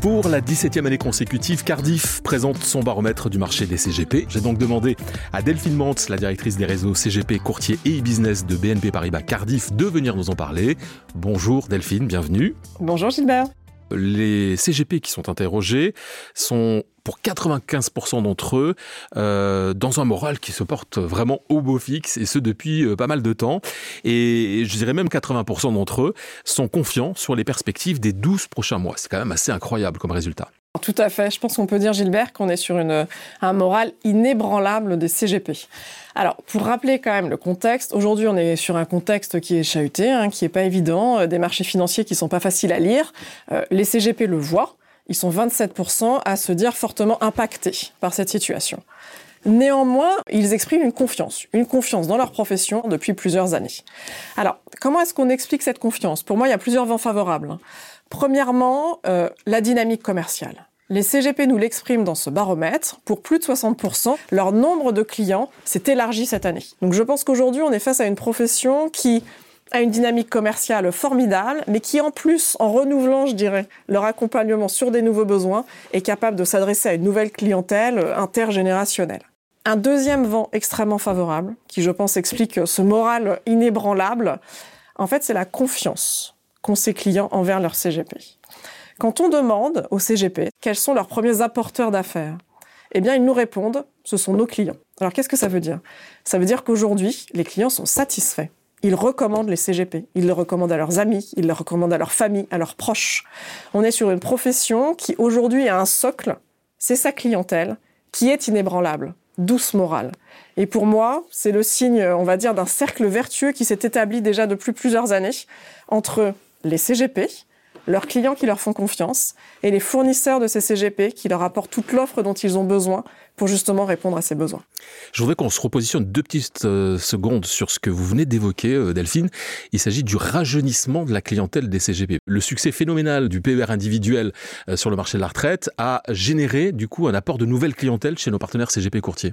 Pour la 17e année consécutive, Cardiff présente son baromètre du marché des CGP. J'ai donc demandé à Delphine Mantz, la directrice des réseaux CGP, courtier et e-business de BNP Paribas Cardiff, de venir nous en parler. Bonjour Delphine, bienvenue. Bonjour Gilbert. Les CGP qui sont interrogés sont pour 95% d'entre eux euh, dans un moral qui se porte vraiment au beau fixe et ce depuis euh, pas mal de temps. Et je dirais même 80% d'entre eux sont confiants sur les perspectives des 12 prochains mois. C'est quand même assez incroyable comme résultat. Tout à fait. Je pense qu'on peut dire, Gilbert, qu'on est sur une, un moral inébranlable des CGP. Alors, pour rappeler quand même le contexte, aujourd'hui, on est sur un contexte qui est chahuté, hein, qui n'est pas évident, euh, des marchés financiers qui sont pas faciles à lire. Euh, les CGP le voient. Ils sont 27% à se dire fortement impactés par cette situation. Néanmoins, ils expriment une confiance, une confiance dans leur profession depuis plusieurs années. Alors, comment est-ce qu'on explique cette confiance? Pour moi, il y a plusieurs vents favorables. Premièrement, euh, la dynamique commerciale. Les CGP nous l'expriment dans ce baromètre. Pour plus de 60%, leur nombre de clients s'est élargi cette année. Donc je pense qu'aujourd'hui, on est face à une profession qui a une dynamique commerciale formidable, mais qui en plus, en renouvelant, je dirais, leur accompagnement sur des nouveaux besoins, est capable de s'adresser à une nouvelle clientèle intergénérationnelle. Un deuxième vent extrêmement favorable, qui je pense explique ce moral inébranlable, en fait, c'est la confiance qu'ont ces clients envers leur CGP. Quand on demande au CGP quels sont leurs premiers apporteurs d'affaires, eh bien, ils nous répondent, ce sont nos clients. Alors, qu'est-ce que ça veut dire? Ça veut dire qu'aujourd'hui, les clients sont satisfaits. Ils recommandent les CGP, ils le recommandent à leurs amis, ils le recommandent à leur famille, à leurs proches. On est sur une profession qui aujourd'hui a un socle, c'est sa clientèle, qui est inébranlable, douce morale. Et pour moi, c'est le signe, on va dire, d'un cercle vertueux qui s'est établi déjà depuis plusieurs années entre les CGP, leurs clients qui leur font confiance et les fournisseurs de ces CGP qui leur apportent toute l'offre dont ils ont besoin pour justement répondre à ces besoins. Je voudrais qu'on se repositionne deux petites euh, secondes sur ce que vous venez d'évoquer, euh, Delphine. Il s'agit du rajeunissement de la clientèle des CGP. Le succès phénoménal du PER individuel euh, sur le marché de la retraite a généré du coup un apport de nouvelles clientèles chez nos partenaires CGP courtiers.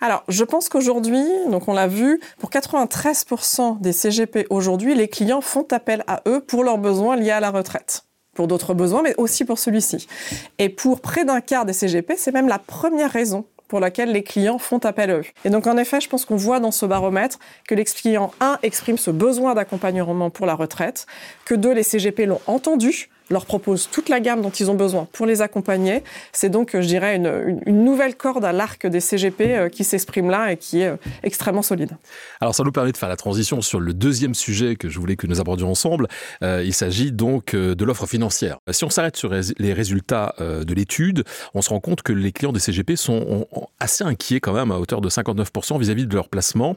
Alors, je pense qu'aujourd'hui, donc on l'a vu, pour 93% des CGP aujourd'hui, les clients font appel à eux pour leurs besoins liés à la retraite pour d'autres besoins, mais aussi pour celui-ci. Et pour près d'un quart des CGP, c'est même la première raison pour laquelle les clients font appel à eux. Et donc en effet, je pense qu'on voit dans ce baromètre que les clients, un, expriment ce besoin d'accompagnement pour la retraite, que deux, les CGP l'ont entendu, leur proposent toute la gamme dont ils ont besoin pour les accompagner. C'est donc, je dirais, une, une, nouvelle corde à l'arc des CGP euh, qui s'exprime là et qui est euh, extrêmement solide. Alors ça nous permet de faire la transition sur le deuxième sujet que je voulais que nous abordions ensemble. Euh, il s'agit donc euh, de l'offre financière. Si on s'arrête sur les résultats euh, de l'étude, on se rend compte que les clients des CGP sont assez inquiets quand même à hauteur de 59% vis-à-vis de leur placement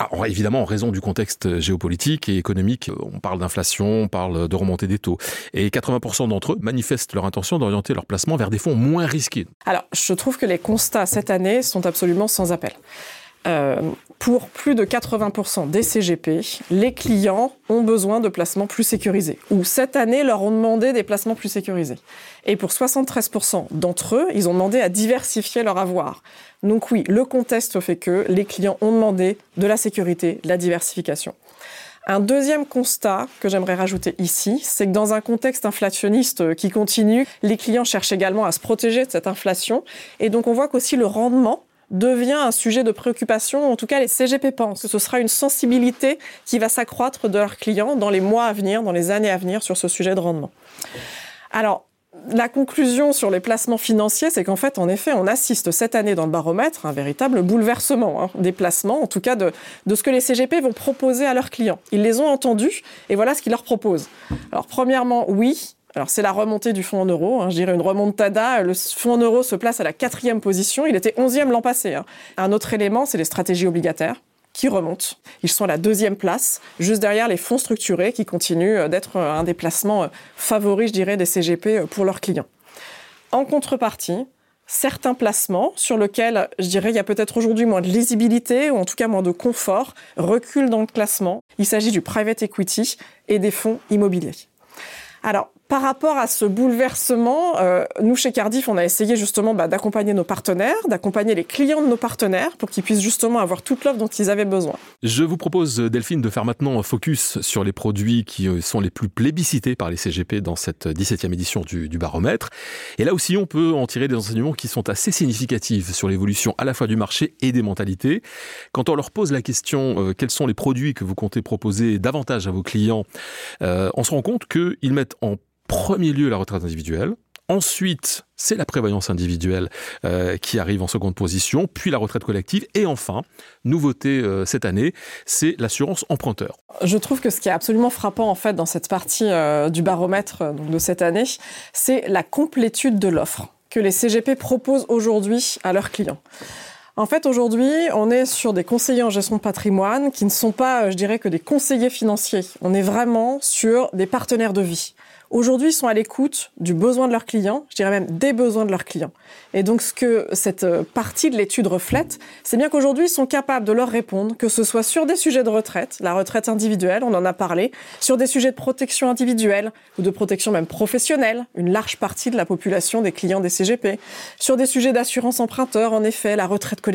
alors, évidemment, en raison du contexte géopolitique et économique, on parle d'inflation, on parle de remontée des taux. Et 80% d'entre eux manifestent leur intention d'orienter leur placement vers des fonds moins risqués. Alors, je trouve que les constats cette année sont absolument sans appel. Euh, pour plus de 80% des CGP, les clients ont besoin de placements plus sécurisés. Ou cette année, leur ont demandé des placements plus sécurisés. Et pour 73% d'entre eux, ils ont demandé à diversifier leur avoir. Donc oui, le contexte fait que les clients ont demandé de la sécurité, de la diversification. Un deuxième constat que j'aimerais rajouter ici, c'est que dans un contexte inflationniste qui continue, les clients cherchent également à se protéger de cette inflation. Et donc on voit qu'aussi le rendement devient un sujet de préoccupation. En tout cas, les CGP pensent que ce sera une sensibilité qui va s'accroître de leurs clients dans les mois à venir, dans les années à venir sur ce sujet de rendement. Alors, la conclusion sur les placements financiers, c'est qu'en fait, en effet, on assiste cette année dans le baromètre à un véritable bouleversement hein, des placements, en tout cas de, de, ce que les CGP vont proposer à leurs clients. Ils les ont entendus et voilà ce qu'ils leur proposent. Alors, premièrement, oui, alors c'est la remontée du fonds en euros, hein, je dirais une remontada. Le fonds en euros se place à la quatrième position, il était onzième l'an passé. Hein. Un autre élément, c'est les stratégies obligataires qui remontent. Ils sont à la deuxième place, juste derrière les fonds structurés qui continuent euh, d'être euh, un des placements euh, favoris, je dirais, des CGP pour leurs clients. En contrepartie, certains placements sur lesquels, je dirais, il y a peut-être aujourd'hui moins de lisibilité ou en tout cas moins de confort, reculent dans le classement. Il s'agit du private equity et des fonds immobiliers. Alors, par rapport à ce bouleversement, euh, nous chez Cardiff, on a essayé justement bah, d'accompagner nos partenaires, d'accompagner les clients de nos partenaires pour qu'ils puissent justement avoir toute l'offre dont ils avaient besoin. Je vous propose, Delphine, de faire maintenant un focus sur les produits qui euh, sont les plus plébiscités par les CGP dans cette 17e édition du, baromètre. Et là aussi, on peut en tirer des enseignements qui sont assez significatifs sur l'évolution à la fois du marché et des mentalités. Quand on leur pose la question euh, quels sont les produits que vous comptez proposer davantage à vos clients, on se rend compte qu'ils mettent en premier lieu la retraite individuelle. Ensuite, c'est la prévoyance individuelle euh, qui arrive en seconde position, puis la retraite collective, et enfin, nouveauté euh, cette année, c'est l'assurance emprunteur. Je trouve que ce qui est absolument frappant en fait dans cette partie euh, du baromètre de cette année, c'est la complétude de l'offre que les CGP proposent aujourd'hui à leurs clients. En fait, aujourd'hui, on est sur des conseillers en gestion de patrimoine qui ne sont pas, euh, je dirais, que des conseillers financiers. On est vraiment sur des partenaires de vie. Aujourd'hui, ils sont à l'écoute du besoin de leurs clients, je dirais même des besoins de leurs clients. Et donc, ce que cette euh, partie de l'étude reflète, c'est bien qu'aujourd'hui, ils sont capables de leur répondre, que ce soit sur des sujets de retraite, la retraite individuelle, on en a parlé, sur des sujets de protection individuelle ou de protection même professionnelle, une large partie de la population des clients des CGP, sur des sujets d'assurance emprunteur, en effet, la retraite collective.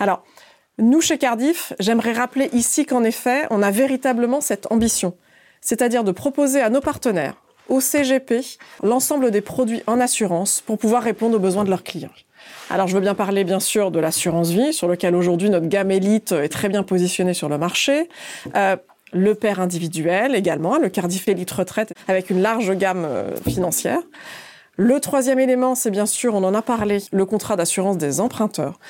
Alors, nous, chez Cardiff, j'aimerais rappeler ici qu'en effet, on a véritablement cette ambition c'est-à-dire de proposer à nos partenaires, au CGP, l'ensemble des produits en assurance pour pouvoir répondre aux besoins de leurs clients. Alors je veux bien parler bien sûr de l'assurance vie, sur lequel aujourd'hui notre gamme élite est très bien positionnée sur le marché. Euh, le père individuel également, le Cardiff Elite Retraite, avec une large gamme euh, financière. Le troisième élément, c'est bien sûr, on en a parlé, le contrat d'assurance des emprunteurs.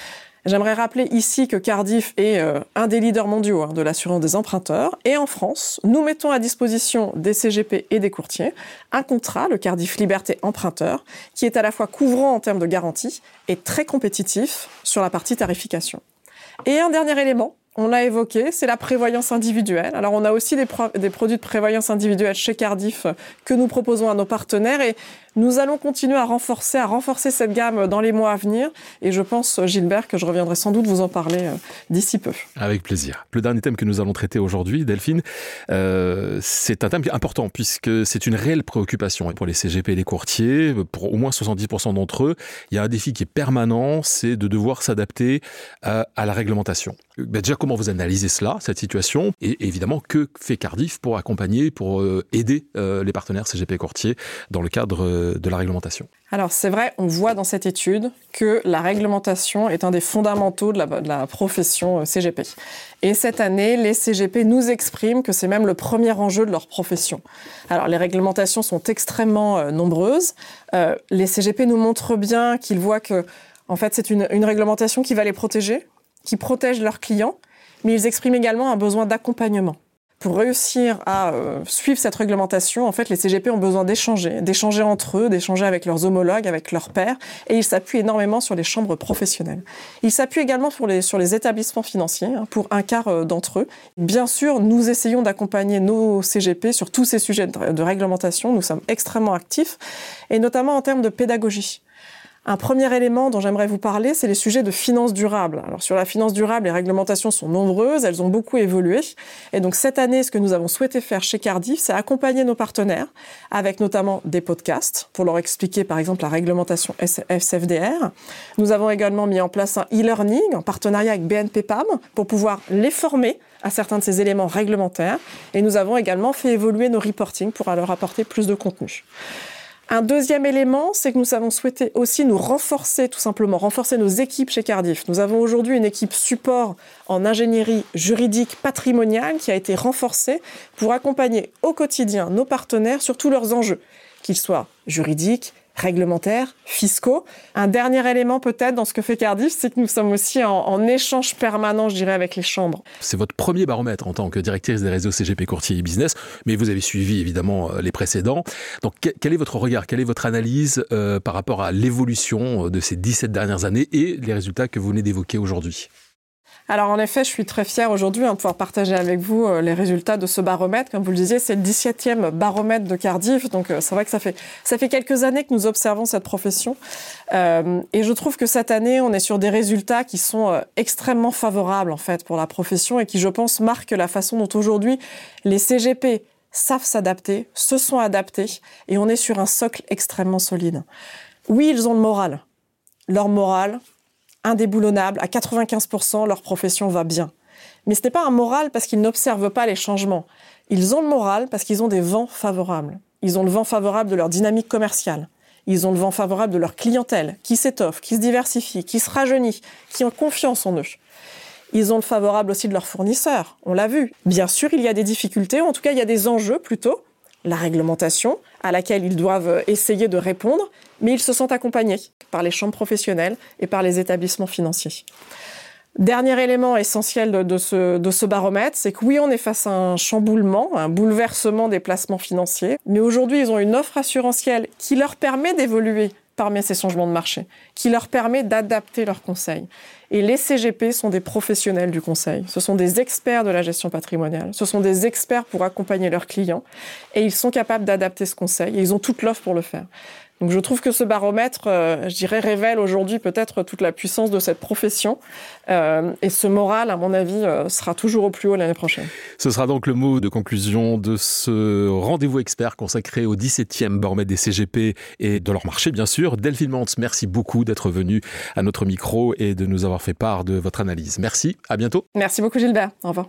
J'aimerais rappeler ici que Cardiff est euh, un des leaders mondiaux hein, de l'assurance des emprunteurs. Et en France, nous mettons à disposition des CGP et des courtiers un contrat, le Cardiff Liberté Emprunteur, qui est à la fois couvrant en termes de garantie et très compétitif sur la partie tarification. Et un dernier élément, on l'a évoqué, c'est la prévoyance individuelle. Alors on a aussi des, des, produits de prévoyance individuelle chez Cardiff que nous proposons à nos partenaires et nous allons continuer à renforcer, cette gamme dans les mois à venir. Et je pense, Gilbert, que je reviendrai sans doute vous en parler euh, d'ici peu. Avec plaisir. Le dernier thème que nous allons traiter aujourd'hui, Delphine, euh, c'est un thème important puisque c'est une réelle préoccupation pour les CGP et les courtiers. Pour au moins 70% d'entre eux, il y a un défi qui est permanent, c'est de devoir s'adapter à, la réglementation. Ben déjà, comment vous analysez cela, cette situation? Et évidemment, que fait Cardiff pour accompagner, pour euh, aider les partenaires CGP et courtiers dans le cadre de la réglementation Alors c'est vrai, on voit dans cette étude que la réglementation est un des fondamentaux de la, profession euh, CGP. Et cette année, les CGP nous expriment que c'est même le premier enjeu de leur profession. Alors les réglementations sont extrêmement euh, nombreuses. Euh, les CGP nous montrent bien qu'ils voient que en fait, c'est une réglementation qui va les protéger, qui protège leurs clients, mais ils expriment également un besoin d'accompagnement pour réussir à euh, suivre cette réglementation, en fait, les CGP ont besoin d'échanger, d'échanger entre eux, d'échanger avec leurs homologues, avec leurs pairs, et ils s'appuient énormément sur les chambres professionnelles. Ils s'appuient également sur les, établissements financiers, hein, pour un quart euh, d'entre eux. Bien sûr, nous essayons d'accompagner nos CGP sur tous ces sujets de réglementation. Nous sommes extrêmement actifs, et notamment en termes de pédagogie. Un premier élément dont j'aimerais vous parler, c'est les sujets de finances durables. Alors sur la finance durable, les réglementations sont nombreuses, elles ont beaucoup évolué. Et donc cette année, ce que nous avons souhaité faire chez Cardiff, c'est accompagner nos partenaires avec notamment des podcasts pour leur expliquer par exemple la réglementation FCFDR. Nous avons également mis en place un e-learning en partenariat avec BNP PAM pour pouvoir les former à certains de ces éléments réglementaires. Et nous avons également fait évoluer nos reporting pour leur apporter plus de contenu. Un deuxième élément, c'est que nous avons souhaité aussi nous renforcer, tout simplement, renforcer nos équipes chez Cardiff. Nous avons aujourd'hui une équipe support en ingénierie juridique patrimoniale qui a été renforcée pour accompagner au quotidien nos partenaires sur tous leurs enjeux, qu'ils soient juridiques, réglementaires, fiscaux. Un dernier élément peut-être dans ce que fait Cardiff, c'est que nous sommes aussi en, échange permanent, je dirais, avec les chambres. C'est votre premier baromètre en tant que directrice des réseaux CGP Courtier et Business, mais vous avez suivi évidemment euh, les précédents. Donc quel est votre regard, quelle est votre analyse euh, par rapport à l'évolution de ces 17 dernières années et les résultats que vous venez d'évoquer aujourd'hui? Alors en effet, je suis très fière aujourd'hui hein, de pouvoir partager avec vous euh, les résultats de ce baromètre. Comme vous le disiez, c'est le 17e baromètre de Cardiff, donc euh, c'est vrai que ça fait, ça fait quelques années que nous observons cette profession. Euh, et je trouve que cette année, on est sur des résultats qui sont extrêmement favorables en fait pour la profession et qui, je pense, marquent la façon dont aujourd'hui les CGP savent s'adapter, se sont adaptés, et on est sur un socle extrêmement solide. Oui, ils ont le moral. Leur moral, indéboulonnable, à 95%, leur profession va bien. Mais ce n'est pas un moral parce qu'ils n'observent pas les changements. Ils ont le moral parce qu'ils ont des vents favorables. Ils ont le vent favorable de leur dynamique commerciale. Ils ont le vent favorable de leur clientèle, qui s'étoffe, qui se diversifie, qui se rajeunit, qui ont confiance en eux. Ils ont le favorable aussi de leurs fournisseurs, on l'a vu. Bien sûr, il y a des difficultés, ou en tout cas, il y a des enjeux plutôt. La réglementation, à laquelle ils doivent essayer de répondre, mais ils se sentent accompagnés par les chambres professionnelles et par les établissements financiers. Dernier élément essentiel de, ce, ce baromètre, c'est que oui, on est face à un chamboulement, un bouleversement des placements financiers, mais aujourd'hui, ils ont une offre assurantielle qui leur permet d'évoluer parmi ces changements de marché, qui leur permet d'adapter leurs conseils. Et les CGP sont des professionnels du conseil. Ce sont des experts de la gestion patrimoniale. Ce sont des experts pour accompagner leurs clients. Et ils sont capables d'adapter ce conseil. Et ils ont toute l'offre pour le faire. Donc je trouve que ce baromètre, euh, je dirais, révèle aujourd'hui peut-être toute la puissance de cette profession. Euh, et ce moral, à mon avis, euh, sera toujours au plus haut l'année prochaine. Ce sera donc le mot de conclusion de ce rendez-vous expert consacré au 17e baromètre des CGP et de leur marché, bien sûr. Delphine Mantz, merci beaucoup d'être venu à notre micro et de nous avoir fait part de votre analyse. Merci, à bientôt. Merci beaucoup Gilbert, au revoir.